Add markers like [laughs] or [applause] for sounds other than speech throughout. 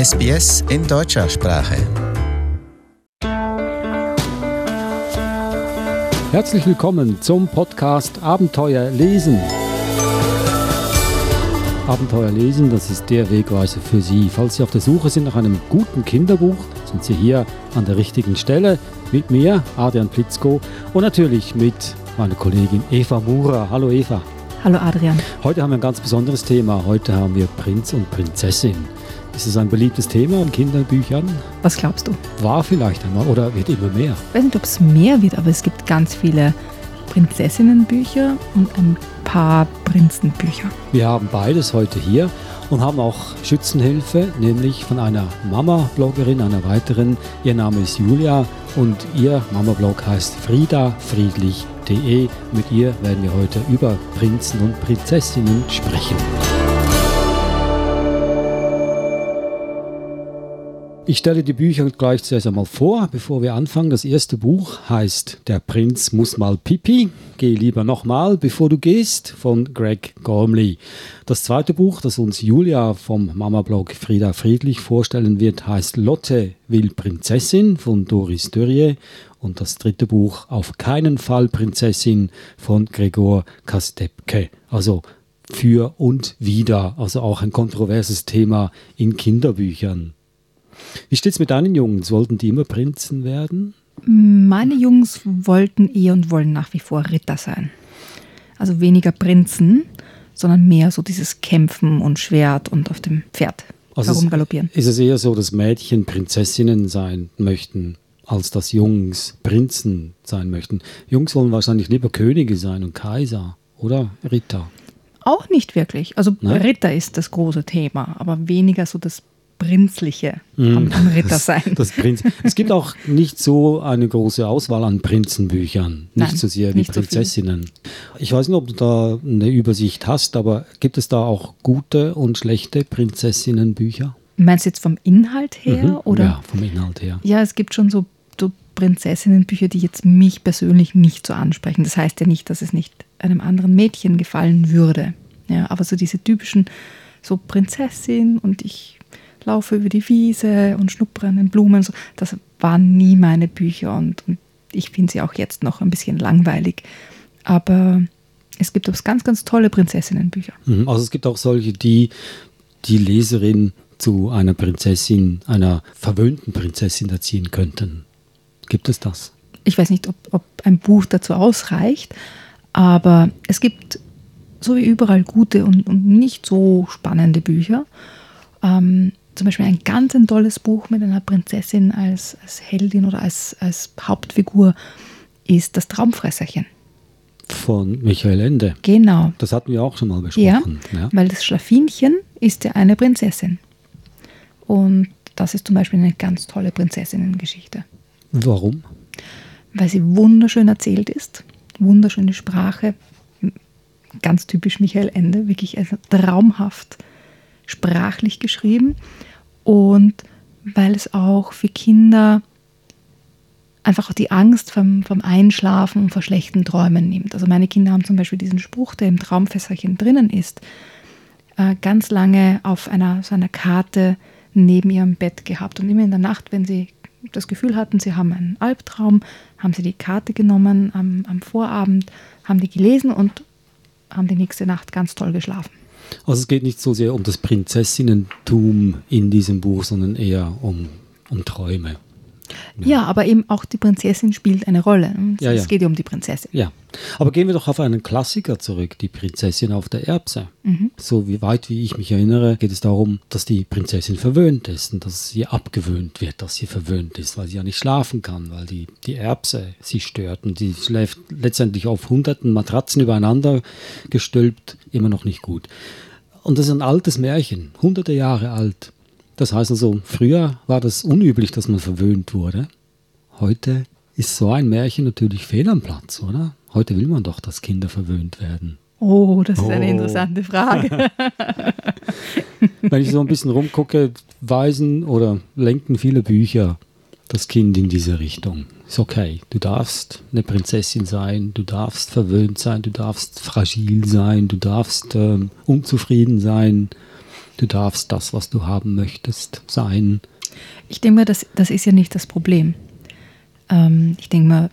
SBS in deutscher Sprache. Herzlich willkommen zum Podcast Abenteuer lesen. Abenteuer lesen, das ist der Wegweiser für Sie. Falls Sie auf der Suche sind nach einem guten Kinderbuch, sind Sie hier an der richtigen Stelle mit mir, Adrian Plitzko, und natürlich mit meiner Kollegin Eva Mura. Hallo Eva. Hallo Adrian. Heute haben wir ein ganz besonderes Thema. Heute haben wir Prinz und Prinzessin. Ist es ein beliebtes Thema in Kinderbüchern? Was glaubst du? War vielleicht einmal oder wird immer mehr? Ich weiß nicht, ob es mehr wird, aber es gibt ganz viele Prinzessinnenbücher und ein paar Prinzenbücher. Wir haben beides heute hier und haben auch Schützenhilfe, nämlich von einer Mama-Bloggerin, einer weiteren. Ihr Name ist Julia und ihr Mama-Blog heißt friedafriedlich.de. Mit ihr werden wir heute über Prinzen und Prinzessinnen sprechen. Ich stelle die Bücher gleich zuerst einmal vor, bevor wir anfangen. Das erste Buch heißt Der Prinz muss mal pipi. Geh lieber nochmal, bevor du gehst, von Greg Gormley. Das zweite Buch, das uns Julia vom Mama-Blog Frieda Friedlich vorstellen wird, heißt Lotte will Prinzessin von Doris Dörrie. Und das dritte Buch, Auf keinen Fall Prinzessin von Gregor Kastepke. Also für und wieder, also auch ein kontroverses Thema in Kinderbüchern. Wie steht es mit deinen Jungs? Wollten die immer Prinzen werden? Meine Jungs wollten eh und wollen nach wie vor Ritter sein. Also weniger Prinzen, sondern mehr so dieses Kämpfen und Schwert und auf dem Pferd also herumgaloppieren. Ist es eher so, dass Mädchen Prinzessinnen sein möchten, als dass Jungs Prinzen sein möchten? Jungs wollen wahrscheinlich lieber Könige sein und Kaiser oder Ritter. Auch nicht wirklich. Also Nein? Ritter ist das große Thema, aber weniger so das Prinzliche am, am, Ritter sein. Das, das Prinz. Es gibt auch nicht so eine große Auswahl an Prinzenbüchern, nicht Nein, so sehr wie Prinzessinnen. So ich weiß nicht, ob du da eine Übersicht hast, aber gibt es da auch gute und schlechte Prinzessinnenbücher? Meinst du jetzt vom Inhalt her? Mhm. Oder? Ja, vom Inhalt her. Ja, es gibt schon so, so Prinzessinnenbücher, die jetzt mich persönlich nicht so ansprechen. Das heißt ja nicht, dass es nicht einem anderen Mädchen gefallen würde. Ja, aber so diese typischen so Prinzessin und ich laufe über die Wiese und schnuppere an den Blumen. So. Das waren nie meine Bücher und, und ich finde sie auch jetzt noch ein bisschen langweilig. Aber es gibt auch ganz, ganz tolle Prinzessinnenbücher. Mhm. Also es gibt auch solche, die die Leserin zu einer Prinzessin, einer verwöhnten Prinzessin erziehen könnten. Gibt es das? Ich weiß nicht, ob, ob ein Buch dazu ausreicht, aber es gibt so wie überall gute und, und nicht so spannende Bücher. Ähm, zum Beispiel ein ganz ein tolles Buch mit einer Prinzessin als, als Heldin oder als, als Hauptfigur ist Das Traumfresserchen. Von Michael Ende. Genau. Das hatten wir auch schon mal besprochen. Ja, ja. weil das Schlafinchen ist ja eine Prinzessin. Und das ist zum Beispiel eine ganz tolle Prinzessinnengeschichte. Warum? Weil sie wunderschön erzählt ist, wunderschöne Sprache, ganz typisch Michael Ende, wirklich also traumhaft sprachlich geschrieben und weil es auch für Kinder einfach auch die Angst vom, vom Einschlafen und vor schlechten Träumen nimmt. Also meine Kinder haben zum Beispiel diesen Spruch, der im Traumfässerchen drinnen ist, äh, ganz lange auf einer, so einer Karte neben ihrem Bett gehabt. Und immer in der Nacht, wenn sie das Gefühl hatten, sie haben einen Albtraum, haben sie die Karte genommen am, am Vorabend, haben die gelesen und haben die nächste Nacht ganz toll geschlafen. Also es geht nicht so sehr um das Prinzessinnentum in diesem Buch, sondern eher um, um Träume. Ja. aber eben auch die Prinzessin spielt eine Rolle. Es, ja, ja. geht ja um die Prinzessin. Ja, aber gehen wir doch auf einen Klassiker zurück, die Prinzessin auf der Erbse. Mhm. So wie weit wie ich mich erinnere, geht es darum, dass die Prinzessin verwöhnt ist und dass sie abgewöhnt wird, dass sie verwöhnt ist, weil sie ja nicht schlafen kann, weil die, die Erbse sie stört und sie schläft letztendlich auf hunderten Matratzen übereinander gestülpt, immer noch nicht gut. Und das ist ein altes Märchen, hunderte Jahre alt. Das heißt also, früher war das unüblich, dass man verwöhnt wurde. Heute ist so ein Märchen natürlich fehl am Platz, oder? Heute will man doch, dass Kinder verwöhnt werden. Oh, das ist oh. eine interessante Frage. [laughs] Wenn ich so ein bisschen rumgucke, weisen oder lenken viele Bücher das Kind in diese Richtung. Ist okay. Du darfst eine Prinzessin sein, du darfst verwöhnt sein, du darfst fragil sein, du darfst ähm, unzufrieden sein, du darfst das, was du haben möchtest, sein. Ich denke mal, das, das ist ja nicht das Problem. Ähm, ich denke mal,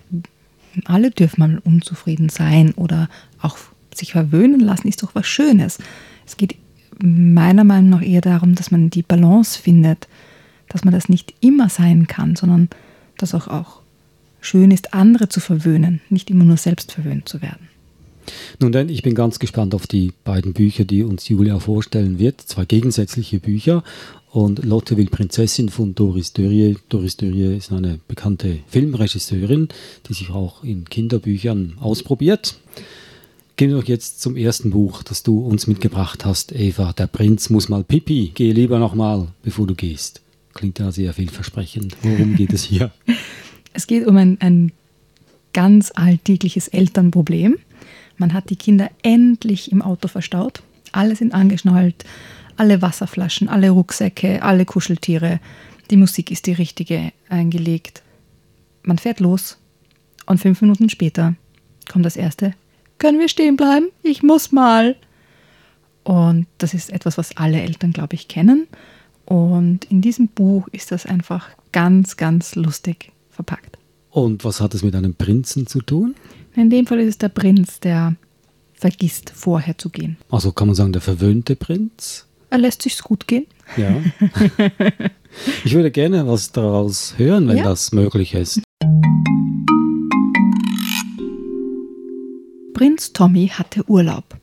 alle dürfen mal unzufrieden sein oder auch sich verwöhnen lassen, ist doch was Schönes. Es geht meiner Meinung nach eher darum, dass man die Balance findet, dass man das nicht immer sein kann, sondern dass auch, auch schön ist, andere zu verwöhnen, nicht immer nur selbst verwöhnt zu werden. Nun denn, ich bin ganz gespannt auf die beiden Bücher, die uns Julia vorstellen wird. Zwei gegensätzliche Bücher. Und Lotte will Prinzessin von Doris Dörrie. Doris Dörrie ist eine bekannte Filmregisseurin, die sich auch in Kinderbüchern ausprobiert. Gehen wir doch jetzt zum ersten Buch, das du uns mitgebracht hast, Eva. Der Prinz muss mal pipi. Gehe lieber nochmal, bevor du gehst. Klingt ja sehr vielversprechend. Worum geht es hier? [laughs] Es geht um ein, ein ganz alltägliches Elternproblem. Man hat die Kinder endlich im Auto verstaut. Alle sind angeschnallt, alle Wasserflaschen, alle Rucksäcke, alle Kuscheltiere. Die Musik ist die richtige eingelegt. Man fährt los und fünf Minuten später kommt das erste. Können wir stehen bleiben? Ich muss mal. Und das ist etwas, was alle Eltern, glaube ich, kennen. Und in diesem Buch ist das einfach ganz, ganz lustig verpackt. Und was hat es mit einem Prinzen zu tun? In dem Fall ist es der Prinz, der vergisst, vorher zu gehen. Also kann man sagen, der verwöhnte Prinz? Er lässt sich's gut gehen. Ja. [laughs] ich würde gerne was daraus hören, wenn Ja. das möglich ist. Prinz Tommy hatte Urlaub.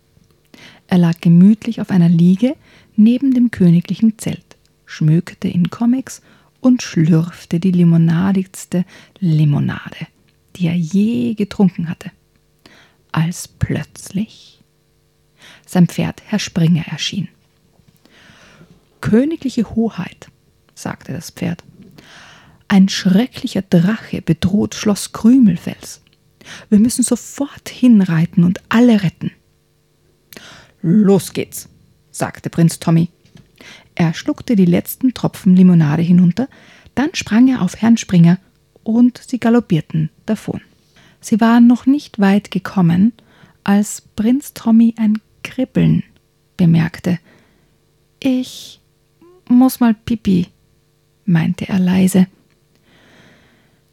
Er lag gemütlich auf einer Liege neben dem königlichen Zelt, schmökerte in Comics und schlürfte die limonadigste Limonade, die er je getrunken hatte. Als plötzlich sein Pferd Herr Springer erschien. Königliche Hoheit, sagte das Pferd, ein schrecklicher Drache bedroht Schloss Krümelfels. Wir müssen sofort hinreiten und alle retten. Los geht's, sagte Prinz Tommy. Er schluckte die letzten Tropfen Limonade hinunter, dann sprang er auf Herrn Springer und sie galoppierten davon. Sie waren noch nicht weit gekommen, als Prinz Tommy ein Kribbeln bemerkte. Ich muss mal pipi, meinte er leise.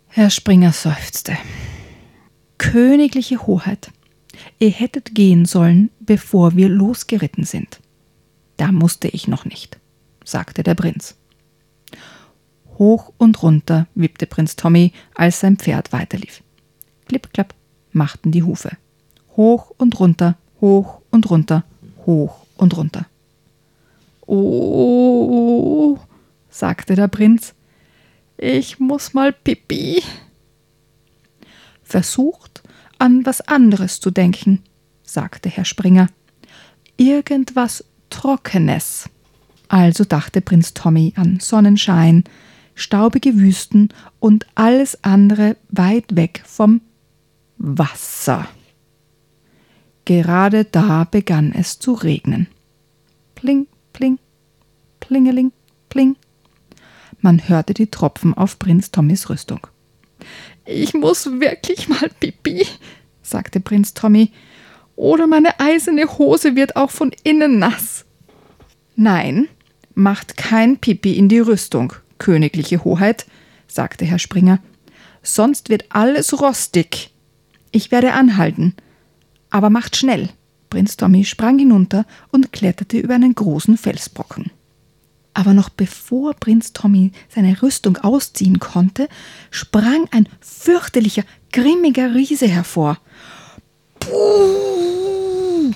Herr Springer seufzte. Königliche Hoheit, ihr hättet gehen sollen, bevor wir losgeritten sind. Da musste ich noch nicht, sagte der Prinz. Hoch und runter wippte Prinz Tommy, als sein Pferd weiterlief. Klipp, klapp machten die Hufe. Hoch und runter, hoch und runter, hoch und runter. Oh, sagte der Prinz, ich muss mal pipi. Versucht, an was anderes zu denken, sagte Herr Springer. Irgendwas Trockenes. Also dachte Prinz Tommy an Sonnenschein, staubige Wüsten und alles andere weit weg vom Wasser. Gerade da begann es zu regnen. Pling, pling, plingeling, pling. Man hörte die Tropfen auf Prinz Tommys Rüstung. Ich muss wirklich mal pipi, sagte Prinz Tommy, oder meine eiserne Hose wird auch von innen nass. Nein, macht kein Pipi in die Rüstung, königliche Hoheit, sagte Herr Springer, sonst wird alles rostig. Ich werde anhalten. Aber macht schnell. Prinz Tommy sprang hinunter und kletterte über einen großen Felsbrocken. Aber noch bevor Prinz Tommy seine Rüstung ausziehen konnte, sprang ein fürchterlicher, grimmiger Riese hervor. Puh,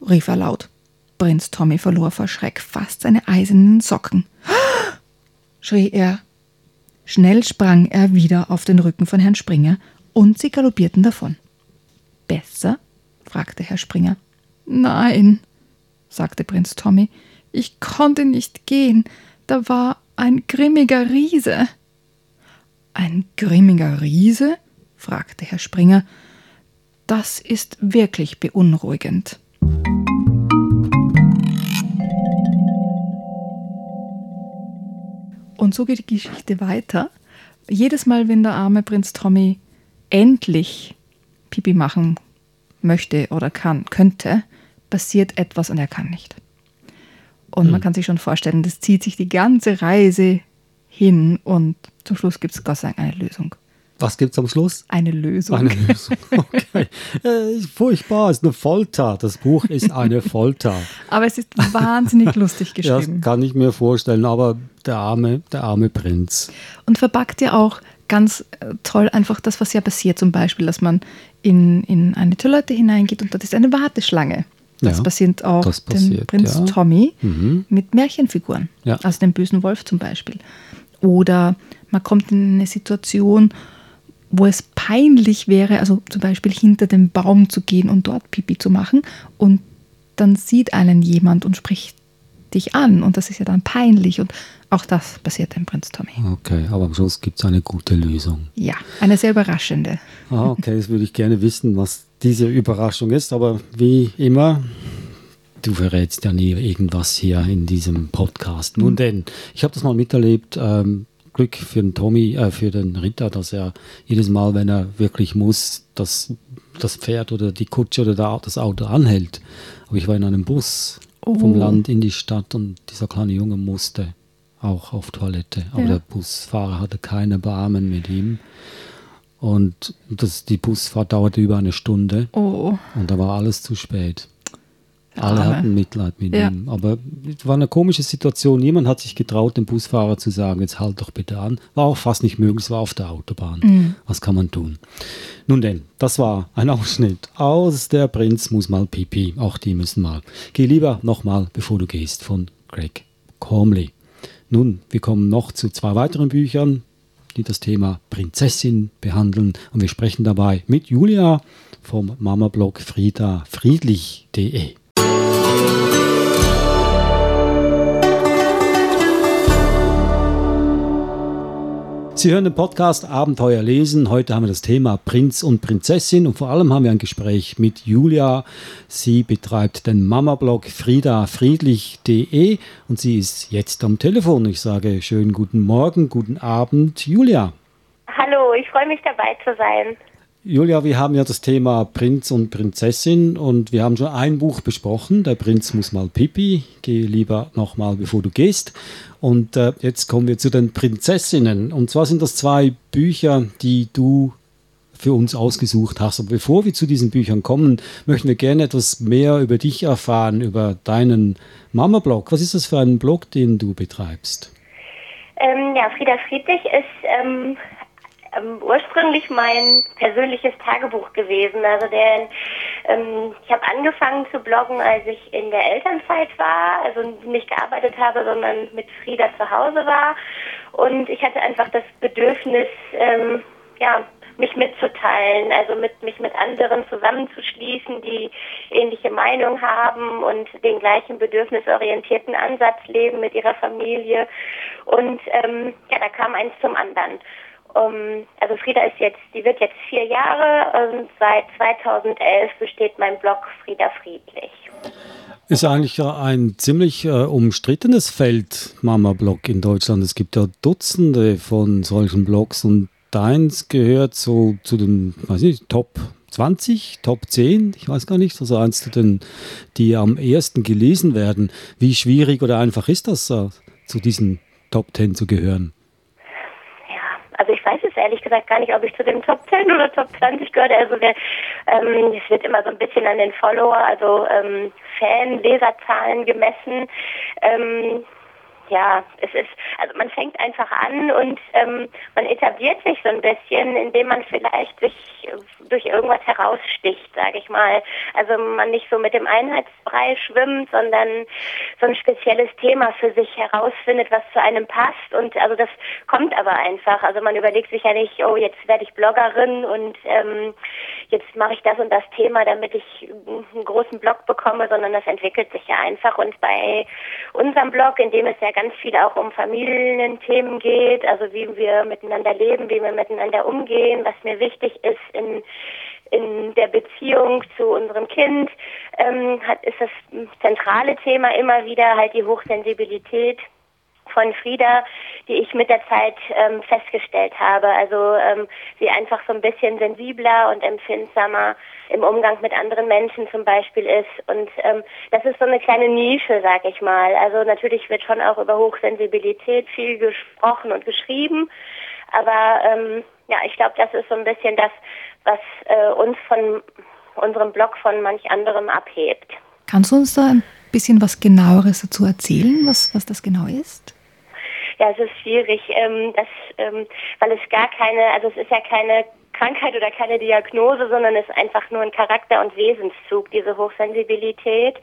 rief er laut. Prinz Tommy verlor vor Schreck fast seine eisernen Socken. Schrie er. Schnell sprang er wieder auf den Rücken von Herrn Springer und sie galoppierten davon. Besser? fragte Herr Springer. Nein, sagte Prinz Tommy, ich konnte nicht gehen, da war ein grimmiger Riese. Ein grimmiger Riese? fragte Herr Springer. Das ist wirklich beunruhigend. Und so geht die Geschichte weiter. Jedes Mal, wenn der arme Prinz Tommy endlich Pipi machen möchte oder kann, könnte, passiert etwas und er kann nicht. Und man kann sich schon vorstellen, das zieht sich die ganze Reise hin und zum Schluss gibt es Gott sei Dank eine Lösung. Was gibt es am Schluss? Eine Lösung. Eine Lösung, [laughs] okay. äh, furchtbar, ist eine Folter. Das Buch ist eine Folter. aber es ist wahnsinnig lustig [laughs] geschrieben. Das kann ich mir vorstellen, aber der arme, der arme Prinz. Und verpackt ja auch ganz äh, toll einfach das, was ja passiert. Zum Beispiel, dass man in, in eine Toilette hineingeht und dort ist eine Warteschlange. Das Ja, passiert auch das dem passiert, Prinz ja. Tommy Mhm. mit Märchenfiguren. Ja. Also dem bösen Wolf zum Beispiel. Oder man kommt in eine Situation, wo es peinlich wäre, also zum Beispiel hinter dem Baum zu gehen und dort Pipi zu machen. Und dann sieht einen jemand und spricht dich an. Und das ist ja dann peinlich. Und auch das passiert dem Prinz Tommy. Okay, aber am Schluss gibt es eine gute Lösung. Ja, eine sehr überraschende. Ah, okay, jetzt würde ich gerne wissen, was diese Überraschung ist, aber wie immer, du verrätst ja nie irgendwas hier in diesem Podcast. Nun denn, ich habe das mal miterlebt, ähm, Glück für den Tommy, äh, für den Ritter, dass er jedes Mal, wenn er wirklich muss, das, das Pferd oder die Kutsche oder der- das Auto anhält. Aber ich war in einem Bus vom Oh. Land in die Stadt und dieser kleine Junge musste auch auf Toilette. Aber Ja. der Busfahrer hatte keine Beamten mit ihm. Und das, die Busfahrt dauerte über eine Stunde Oh, und da war alles zu spät. Alle Arme. hatten Mitleid mit Ja. ihm. Aber es war eine komische Situation. Niemand hat sich getraut, dem Busfahrer zu sagen, jetzt halt doch bitte an. War auch fast nicht möglich, es war auf der Autobahn. Mhm. Was kann man tun? Nun denn, das war ein [laughs] Ausschnitt aus Der Prinz muss mal pipi. Auch die müssen mal. Geh lieber nochmal, bevor du gehst, von Greg Cormley. Nun, wir kommen noch zu zwei weiteren Büchern, die das Thema Prinzessin behandeln. Und wir sprechen dabei mit Julia vom Mama-Blog friedafriedlich.de. Sie hören den Podcast Abenteuer lesen. Heute haben wir das Thema Prinz und Prinzessin und vor allem haben wir ein Gespräch mit Julia. Sie betreibt den Mama-Blog friedafriedlich.de und sie ist jetzt am Telefon. Ich sage schönen guten Morgen, guten Abend, Julia. Hallo, ich freue mich dabei zu sein. Julia, wir haben ja das Thema Prinz und Prinzessin und wir haben schon ein Buch besprochen. Der Prinz muss mal pipi. Geh lieber nochmal, bevor du gehst. Und äh, jetzt kommen wir zu den Prinzessinnen. Und zwar sind das zwei Bücher, die du für uns ausgesucht hast. Aber bevor wir zu diesen Büchern kommen, möchten wir gerne etwas mehr über dich erfahren, über deinen Mama-Blog. Was ist das für ein Blog, den du betreibst? Ähm, ja, Frieda Friedrich ist ähm, ähm, ursprünglich mein persönliches Tagebuch gewesen. Also der, ähm, ich habe angefangen zu bloggen, als ich in der Elternzeit war, also nicht gearbeitet habe, sondern mit Frieda zu Hause war. Und ich hatte einfach das Bedürfnis, ähm, ja, mich mitzuteilen, also mit mich mit anderen zusammenzuschließen, die ähnliche Meinung haben und den gleichen bedürfnisorientierten Ansatz leben mit ihrer Familie. Und ähm, ja, da kam eins zum anderen. Um, also Frieda ist jetzt, die wird jetzt vier Jahre und seit 2011 besteht mein Blog Frieda Friedlich. Ist eigentlich ein ziemlich äh, umstrittenes Feld, Mama-Blog in Deutschland. Es gibt ja Dutzende von solchen Blogs und deins gehört so zu den, weiß nicht, Top 20, Top 10, ich weiß gar nicht, also eins zu den, die am ersten gelesen werden. Wie schwierig oder einfach ist das, äh, zu diesen Top 10 zu gehören? Ja, also ich weiß es ehrlich gesagt gar nicht, ob ich zu den Top 10 oder Top 20 gehöre. Also der, ähm, es wird immer so ein bisschen an den Follower, also ähm, Fan, Leserzahlen gemessen. Ähm, ja, es ist, also man fängt einfach an und ähm, man etabliert sich so ein bisschen, indem man vielleicht sich durch irgendwas heraussticht, sage ich mal. Also man nicht so mit dem Einheitsbrei schwimmt, sondern so ein spezielles Thema für sich herausfindet, was zu einem passt. Und also das kommt aber einfach. Also man überlegt sich ja nicht, oh, jetzt werde ich Bloggerin und ähm, jetzt mache ich das und das Thema, damit ich einen großen Blog bekomme, sondern das entwickelt sich ja einfach. Und bei unserem Blog, in dem es ja ganz viel auch um Familienthemen geht, also wie wir miteinander leben, wie wir miteinander umgehen, was mir wichtig ist in in der Beziehung zu unserem Kind ähm, hat, ist das zentrale Thema immer wieder halt die Hochsensibilität von Frieda, die ich mit der Zeit ähm, festgestellt habe. Also ähm, sie einfach so ein bisschen sensibler und empfindsamer im Umgang mit anderen Menschen zum Beispiel ist. Und ähm, das ist so eine kleine Nische, sag ich mal. Also natürlich wird schon auch über Hochsensibilität viel gesprochen und geschrieben. Aber ähm, ja, ich glaube, das ist so ein bisschen das, was äh, uns von unserem Blog von manch anderem abhebt. Kannst du uns da ein bisschen was genaueres dazu erzählen, was, was das genau ist? Ja, es ist schwierig, ähm, das, ähm, weil es gar keine, also es ist ja keine Krankheit oder keine Diagnose, sondern ist einfach nur ein Charakter- und Wesenszug, diese Hochsensibilität.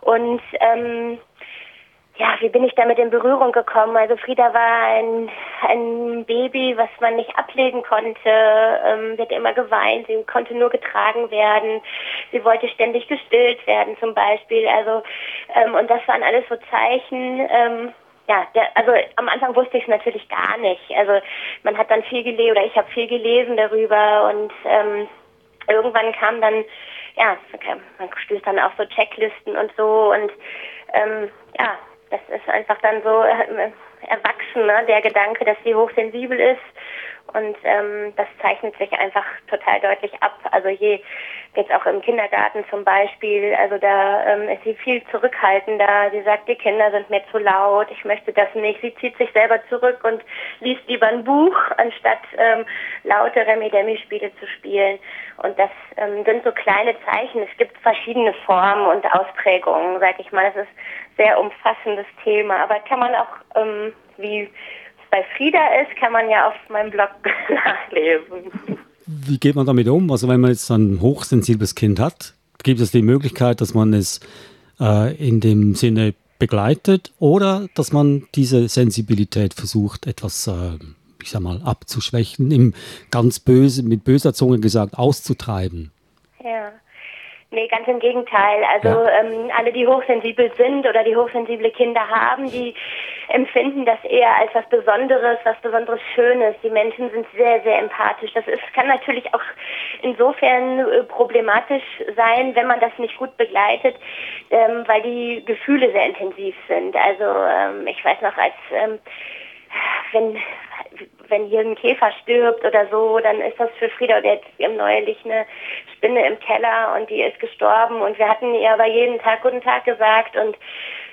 Und ähm, ja, wie bin ich damit in Berührung gekommen? Also Frieda war ein, ein Baby, was man nicht ablegen konnte. Ähm, hat immer geweint, sie konnte nur getragen werden. Sie wollte ständig gestillt werden zum Beispiel. Also ähm, und das waren alles so Zeichen. Ähm, ja, der, also am Anfang wusste ich es natürlich gar nicht. Also man hat dann viel gelesen oder ich habe viel gelesen darüber und ähm, irgendwann kam dann, ja, man stößt dann auch so Checklisten und so und ähm, ja, das ist einfach dann so äh, erwachsen, ne? der Gedanke, dass sie hochsensibel ist. Und ähm, das zeichnet sich einfach total deutlich ab. Also je jetzt auch im Kindergarten zum Beispiel, also da ähm, ist sie viel zurückhaltender. Sie sagt, die Kinder sind mir zu laut, ich möchte das nicht. Sie zieht sich selber zurück und liest lieber ein Buch, anstatt ähm, laute Remi-Demi-Spiele zu spielen. Und das ähm, sind so kleine Zeichen. Es gibt verschiedene Formen und Ausprägungen, sag ich mal. Das ist sehr umfassendes Thema. Aber kann man auch, ähm, wie es bei Frieda ist, kann man ja auf meinem Blog [laughs] nachlesen. Wie geht man damit um? Also wenn man jetzt ein hochsensibles Kind hat, gibt es die Möglichkeit, dass man es äh, in dem Sinne begleitet oder dass man diese Sensibilität versucht, etwas, äh, ich sag mal, abzuschwächen, im ganz böse, mit böser Zunge gesagt, auszutreiben. Ja. Nee, ganz im Gegenteil. Also ja. ähm, alle, die hochsensibel sind oder die hochsensible Kinder haben, die empfinden das eher als was Besonderes, was Besonderes Schönes. Die Menschen sind sehr, sehr empathisch. Das ist, kann natürlich auch insofern äh, problematisch sein, wenn man das nicht gut begleitet, ähm, weil die Gefühle sehr intensiv sind. Also ähm, ich weiß noch, als ähm, wenn wenn hier ein Käfer stirbt oder so, dann ist das für Frieda und jetzt haben neulich eine Spinne im Keller und die ist gestorben und wir hatten ihr aber jeden Tag guten Tag gesagt und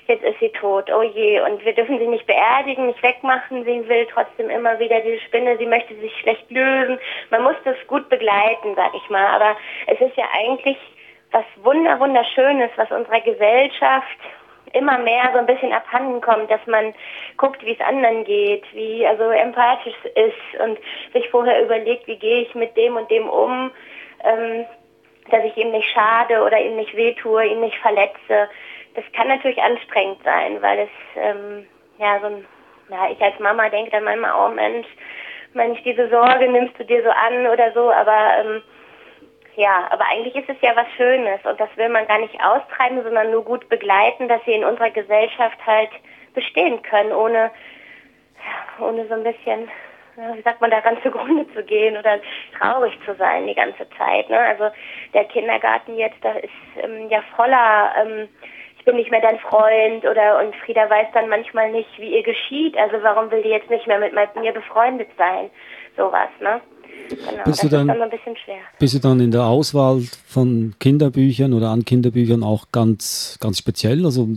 jetzt ist sie tot, oh je, und wir dürfen sie nicht beerdigen, nicht wegmachen, sie will trotzdem immer wieder diese Spinne, sie möchte sich schlecht lösen. Man muss das gut begleiten, sag ich mal, aber es ist ja eigentlich was wunder wunderschönes, was unserer Gesellschaft immer mehr so ein bisschen abhanden kommt, dass man guckt, wie es anderen geht, wie also empathisch ist und sich vorher überlegt, wie gehe ich mit dem und dem um, ähm, dass ich ihm nicht schade oder ihm nicht wehtue, ihn nicht verletze. Das kann natürlich anstrengend sein, weil es ähm, ja so ein, ja ich als Mama denke dann manchmal, oh Mensch, Mensch, diese Sorge nimmst du dir so an oder so, aber ähm, ja, aber eigentlich ist es ja was Schönes und das will man gar nicht austreiben, sondern nur gut begleiten, dass sie in unserer Gesellschaft halt bestehen können, ohne, ohne so ein bisschen, wie sagt man, daran [laughs] zugrunde zu gehen oder traurig zu sein die ganze Zeit. Ne? Also der Kindergarten jetzt, da ist ähm, ja voller, ähm, ich bin nicht mehr dein Freund oder und Frieda weiß dann manchmal nicht, wie ihr geschieht. Also warum will die jetzt nicht mehr mit mir befreundet sein? Sowas, ne? Genau, bist, du dann, dann bist du dann in der Auswahl von Kinderbüchern oder an Kinderbüchern auch ganz, ganz speziell? Also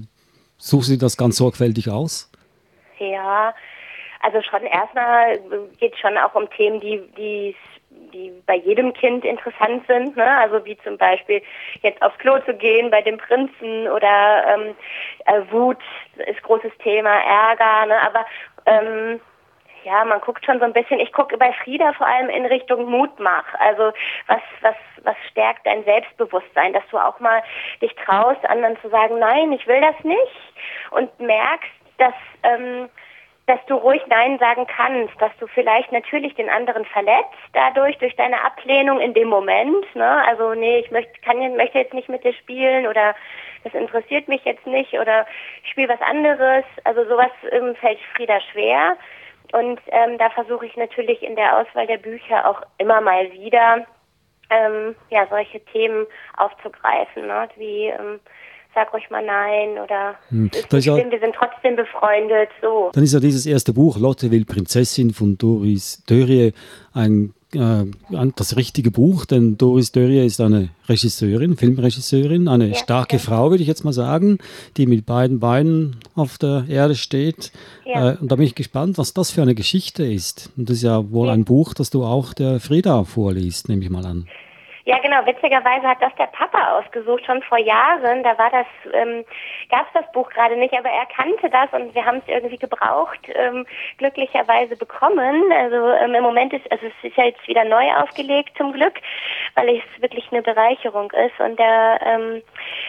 suchst du das ganz sorgfältig aus? Ja, also schon erstmal geht es schon auch um Themen, die, die, die bei jedem Kind interessant sind. Ne? Also wie zum Beispiel jetzt aufs Klo zu gehen bei dem Prinzen oder ähm, äh, Wut ist großes Thema, Ärger. Ne? Aber ähm, ja, man guckt schon so ein bisschen, ich gucke bei Frieda vor allem in Richtung Mutmach. Also was, was, was stärkt dein Selbstbewusstsein, dass du auch mal dich traust, anderen zu sagen, nein, ich will das nicht und merkst, dass, ähm, dass du ruhig Nein sagen kannst, dass du vielleicht natürlich den anderen verletzt dadurch, durch deine Ablehnung in dem Moment. Ne? Also nee, ich möchte, kann, möchte jetzt nicht mit dir spielen oder das interessiert mich jetzt nicht oder ich spiele was anderes. Also sowas ähm, fällt Frieda schwer. Und ähm, da versuche ich natürlich in der Auswahl der Bücher auch immer mal wieder ähm, ja, solche Themen aufzugreifen, ne? wie ähm, sag ruhig mal nein oder Hm. ist nicht schlimm, wir sind trotzdem befreundet, so. Dann ist ja dieses erste Buch, Lotte will Prinzessin von Doris Dörrie, ein, äh, das richtige Buch, denn Doris Dörrie ist eine Regisseurin, Filmregisseurin, eine Ja, starke ja. Frau, würde ich jetzt mal sagen, die mit beiden Beinen auf der Erde steht. Ja. Äh, und da bin ich gespannt, was das für eine Geschichte ist. Und das ist ja wohl ein Buch, das du auch der Frieda vorliest, nehme ich mal an. Ja, genau. Witzigerweise hat das der Papa ausgesucht, schon vor Jahren. Da war das, ähm, gab es das Buch gerade nicht, aber er kannte das und wir haben es irgendwie gebraucht, ähm, glücklicherweise bekommen. Also ähm, im Moment ist, also es ist ja jetzt wieder neu aufgelegt zum Glück, weil es wirklich eine Bereicherung ist. Und der, ähm,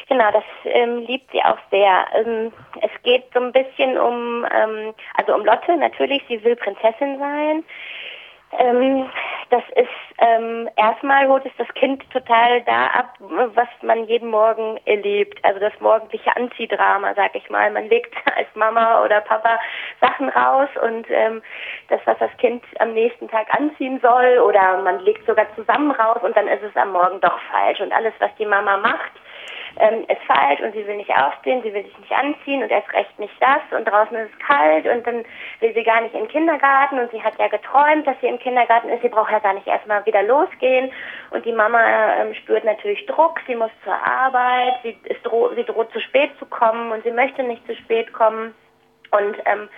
genau, das ähm, liebt sie auch sehr. Ähm, es geht so ein bisschen um, ähm, also um Lotte natürlich. Sie will Prinzessin sein. Ähm, das ist ähm, erstmal holt es das Kind total da ab, was man jeden Morgen erlebt. Also das morgendliche Anziehdrama, sag ich mal. Man legt [laughs] als Mama oder Papa Sachen raus und ähm, das, was das Kind am nächsten Tag anziehen soll, oder man legt sogar zusammen raus und dann ist es am Morgen doch falsch. Und alles, was die Mama macht, ähm, ist falsch und sie will nicht aufstehen, sie will sich nicht anziehen und erst recht nicht das und draußen ist es kalt und dann will sie gar nicht in den Kindergarten und sie hat ja geträumt, dass sie im Kindergarten ist, sie braucht ja gar nicht erstmal wieder losgehen und die Mama ähm, spürt natürlich Druck, sie muss zur Arbeit, sie, ist droh, sie droht zu spät zu kommen und sie möchte nicht zu spät kommen und ähm,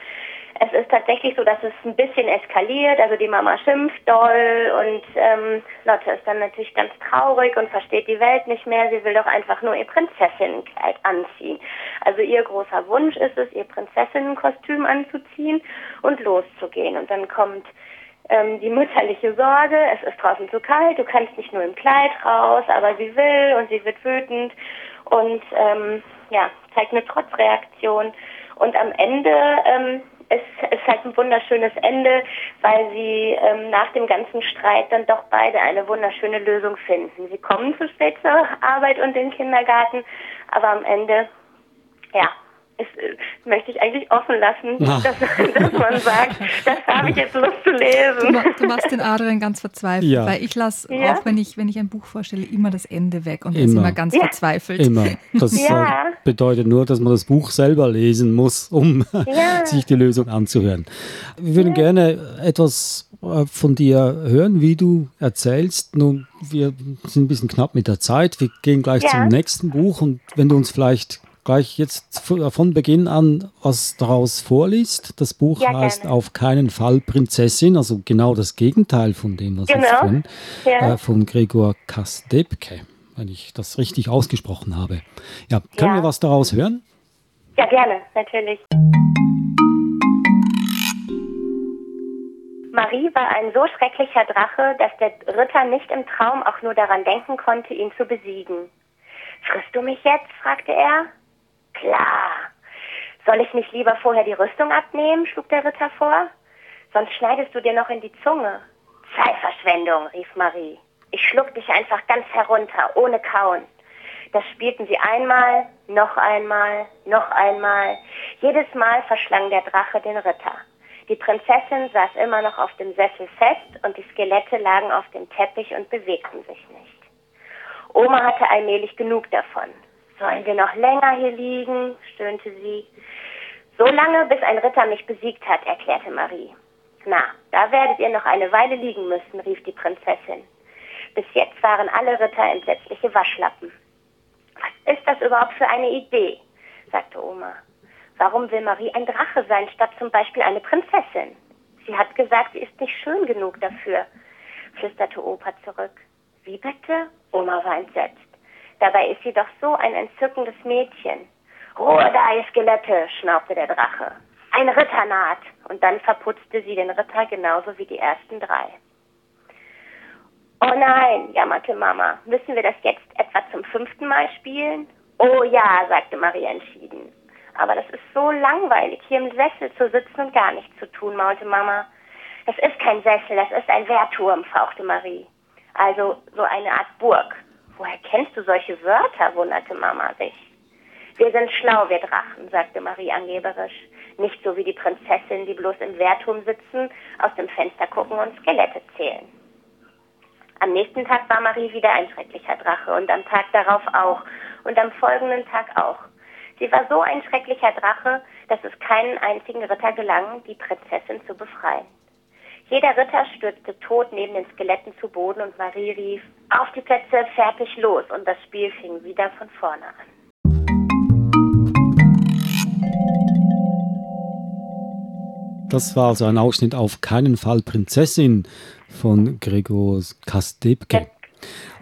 es ist tatsächlich so, dass es ein bisschen eskaliert. Also die Mama schimpft doll und ähm, Lotte ist dann natürlich ganz traurig und versteht die Welt nicht mehr. Sie will doch einfach nur ihr Prinzessinnenkleid anziehen. Also ihr großer Wunsch ist es, ihr Prinzessinnenkostüm anzuziehen und loszugehen. Und dann kommt ähm, die mütterliche Sorge, es ist draußen zu kalt, du kannst nicht nur im Kleid raus, aber sie will und sie wird wütend und ähm, ja, zeigt eine Trotzreaktion. Und am Ende ähm, es ist halt ein wunderschönes Ende, weil sie ähm, nach dem ganzen Streit dann doch beide eine wunderschöne Lösung finden. Sie kommen zu spät zur Arbeit und den Kindergarten, aber am Ende, ja, es, äh, möchte ich eigentlich offen lassen, [laughs] dass, dass man sagt, das habe ich jetzt Lust zu Du, lesen. ma- du machst den Adrian ganz verzweifelt, Ja. weil ich lasse Ja. auch, wenn ich, wenn ich ein Buch vorstelle, immer das Ende weg und er ist Immer. ganz Ja. verzweifelt. Immer. Das [laughs] Ja. äh, bedeutet nur, dass man das Buch selber lesen muss, um [laughs] Ja. sich die Lösung anzuhören. Wir würden gerne etwas äh, von dir hören, wie du erzählst. Nun, wir sind ein bisschen knapp mit der Zeit. Wir gehen gleich Ja. zum nächsten Buch und wenn du uns vielleicht gleich jetzt v- von Beginn an was daraus vorliest. Das Buch Ja, heißt gerne. Auf keinen Fall Prinzessin, also genau das Gegenteil von dem, was Genau. von, Ja. äh, von Gregor Kastebke, wenn ich das richtig ausgesprochen habe. Ja, können Ja. wir was daraus hören? Ja, gerne, natürlich. Marie war ein so schrecklicher Drache, dass der Ritter nicht im Traum auch nur daran denken konnte, ihn zu besiegen. Frisst du mich jetzt? fragte er. Klar. Soll ich nicht lieber vorher die Rüstung abnehmen? schlug der Ritter vor. Sonst schneidest du dir noch in die Zunge. Zeitverschwendung, rief Marie. Ich schluck dich einfach ganz herunter, ohne Kauen. Das spielten sie einmal, noch einmal, noch einmal. Jedes Mal verschlang der Drache den Ritter. Die Prinzessin saß immer noch auf dem Sessel fest und die Skelette lagen auf dem Teppich und bewegten sich nicht. Oma hatte allmählich genug davon. Sollen wir noch länger hier liegen? stöhnte sie. So lange, bis ein Ritter mich besiegt hat, erklärte Marie. Na, da werdet ihr noch eine Weile liegen müssen, rief die Prinzessin. Bis jetzt waren alle Ritter entsetzliche Waschlappen. Was ist das überhaupt für eine Idee? sagte Oma. Warum will Marie ein Drache sein, statt zum Beispiel eine Prinzessin? Sie hat gesagt, sie ist nicht schön genug dafür, flüsterte Opa zurück. Wie bitte? Oma war entsetzt. Dabei ist sie doch so ein entzückendes Mädchen. Ruhe da, ihr Skelette, schnaubte der Drache. Ein Ritter naht. Und dann verputzte sie den Ritter genauso wie die ersten drei. Oh nein, jammerte Mama. Müssen wir das jetzt etwa zum fünften Mal spielen? Oh ja, sagte Marie entschieden. Aber das ist so langweilig, hier im Sessel zu sitzen und gar nichts zu tun, maulte Mama. Das ist kein Sessel, das ist ein Wehrturm, fauchte Marie. Also so eine Art Burg. Woher kennst du solche Wörter? wunderte Mama sich. Wir sind schlau, wir Drachen, sagte Marie angeberisch. Nicht so wie die Prinzessin, die bloß im Wehrturm sitzen, aus dem Fenster gucken und Skelette zählen. Am nächsten Tag war Marie wieder ein schrecklicher Drache und am Tag darauf auch und am folgenden Tag auch. Sie war so ein schrecklicher Drache, dass es keinen einzigen Ritter gelang, die Prinzessin zu befreien. Jeder Ritter stürzte tot neben den Skeletten zu Boden und Marie rief, auf die Plätze, fertig, los und das Spiel fing wieder von vorne an. Das war also ein Ausschnitt auf keinen Fall Prinzessin von Gregor Kastebke.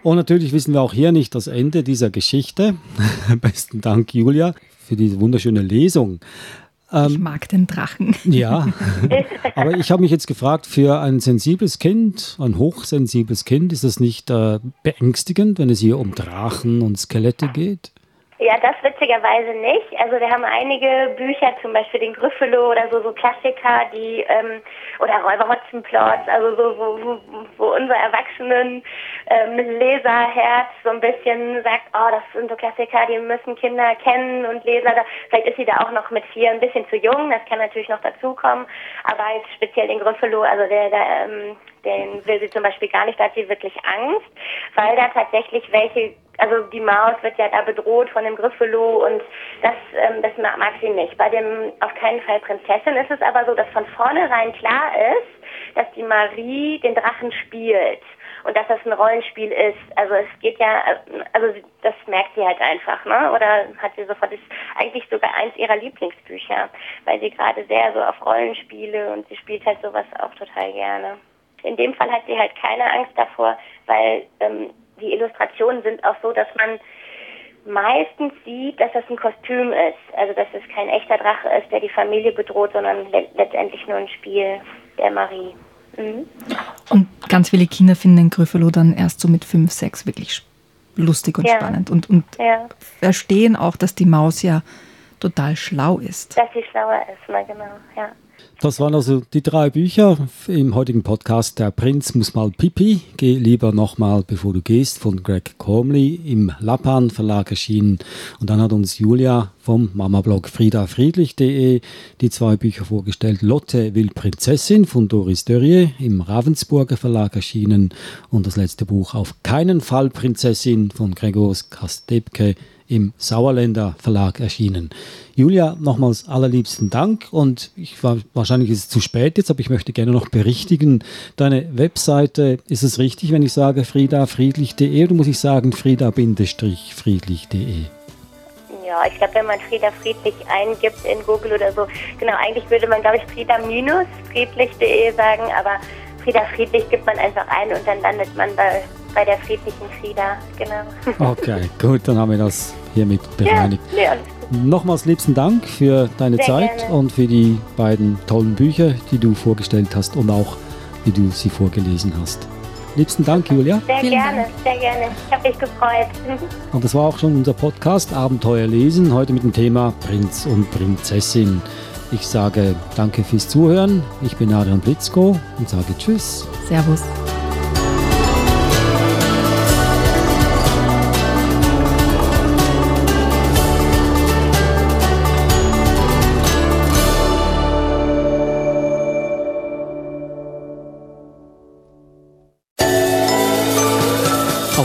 Und natürlich wissen wir auch hier nicht das Ende dieser Geschichte. [laughs] Besten Dank, Julia, für diese wunderschöne Lesung. Ich ähm, mag den Drachen. Ja, [laughs] aber ich habe mich jetzt gefragt, für ein sensibles Kind, ein hochsensibles Kind, ist das nicht äh, beängstigend, wenn es hier um Drachen und Skelette geht? Ja, das witzigerweise nicht. Also wir haben einige Bücher, zum Beispiel den Gryffalo oder so, so Klassiker, die, ähm, oder Räuber Hotzenplotz, also so, wo, wo unser Erwachsenen ähm, Leserherz so ein bisschen sagt, oh, das sind so Klassiker, die müssen Kinder kennen und lesen. Also vielleicht ist sie da auch noch mit vier ein bisschen zu jung, das kann natürlich noch dazukommen, aber jetzt speziell den Gryffalo, also der, der ähm, den will sie zum Beispiel gar nicht, da hat sie wirklich Angst, weil da tatsächlich welche also die Maus wird ja da bedroht von dem Griffelo und das, ähm, das mag sie nicht. Bei dem auf keinen Fall Prinzessin ist es aber so, dass von vornherein klar ist, dass die Marie den Drachen spielt und dass das ein Rollenspiel ist. Also es geht ja, also das merkt sie halt einfach, ne? Oder hat sie sofort, ist eigentlich sogar eins ihrer Lieblingsbücher, weil sie gerade sehr so auf Rollenspiele und sie spielt halt sowas auch total gerne. In dem Fall hat sie halt keine Angst davor, weil ähm, die Illustrationen sind auch so, dass man meistens sieht, dass das ein Kostüm ist. Also dass es kein echter Drache ist, der die Familie bedroht, sondern le letztendlich nur ein Spiel der Marie. Mhm. Und ganz viele Kinder finden den Gryffalo dann erst so mit 5, 6 wirklich lustig und ja. spannend und, und ja. verstehen auch, dass die Maus ja total schlau ist. Dass sie schlauer ist, na genau, ja. Das waren also die drei Bücher im heutigen Podcast. Der Prinz muss mal pipi. Geh lieber nochmal, bevor du gehst, von Greg Comley im Lappan Verlag erschienen. Und dann hat uns Julia vom Mama-Blog friedafriedlich.de die zwei Bücher vorgestellt. Lotte will Prinzessin von Doris Dörrier im Ravensburger Verlag erschienen. Und das letzte Buch Auf keinen Fall Prinzessin von Gregors Kastebke im Sauerländer Verlag erschienen. Julia, nochmals allerliebsten Dank und ich war, wahrscheinlich ist es zu spät jetzt, aber ich möchte gerne noch berichtigen. Deine Webseite, ist es richtig, wenn ich sage friedafriedlich.de oder muss ich sagen frieda-friedlich.de? Ja, ich glaube, wenn man Frieda Friedlich eingibt in Google oder so, genau, eigentlich würde man, glaube ich, frieda-friedlich.de sagen, aber Frieda Friedlich gibt man einfach ein und dann landet man bei bei der friedlichen Frieda, genau. Okay, gut, dann haben wir das hiermit bereinigt. Ja, nee, Nochmals liebsten Dank für deine sehr Zeit gerne. und für die beiden tollen Bücher, die du vorgestellt hast und auch wie du sie vorgelesen hast. Liebsten Dank, Julia. Sehr Vielen gerne, Dank. sehr gerne. Ich habe mich gefreut. [laughs] Und das war auch schon unser Podcast Abenteuer lesen, heute mit dem Thema Prinz und Prinzessin. Ich sage danke fürs Zuhören. Ich bin Adrian Blitzko und sage Tschüss. Servus.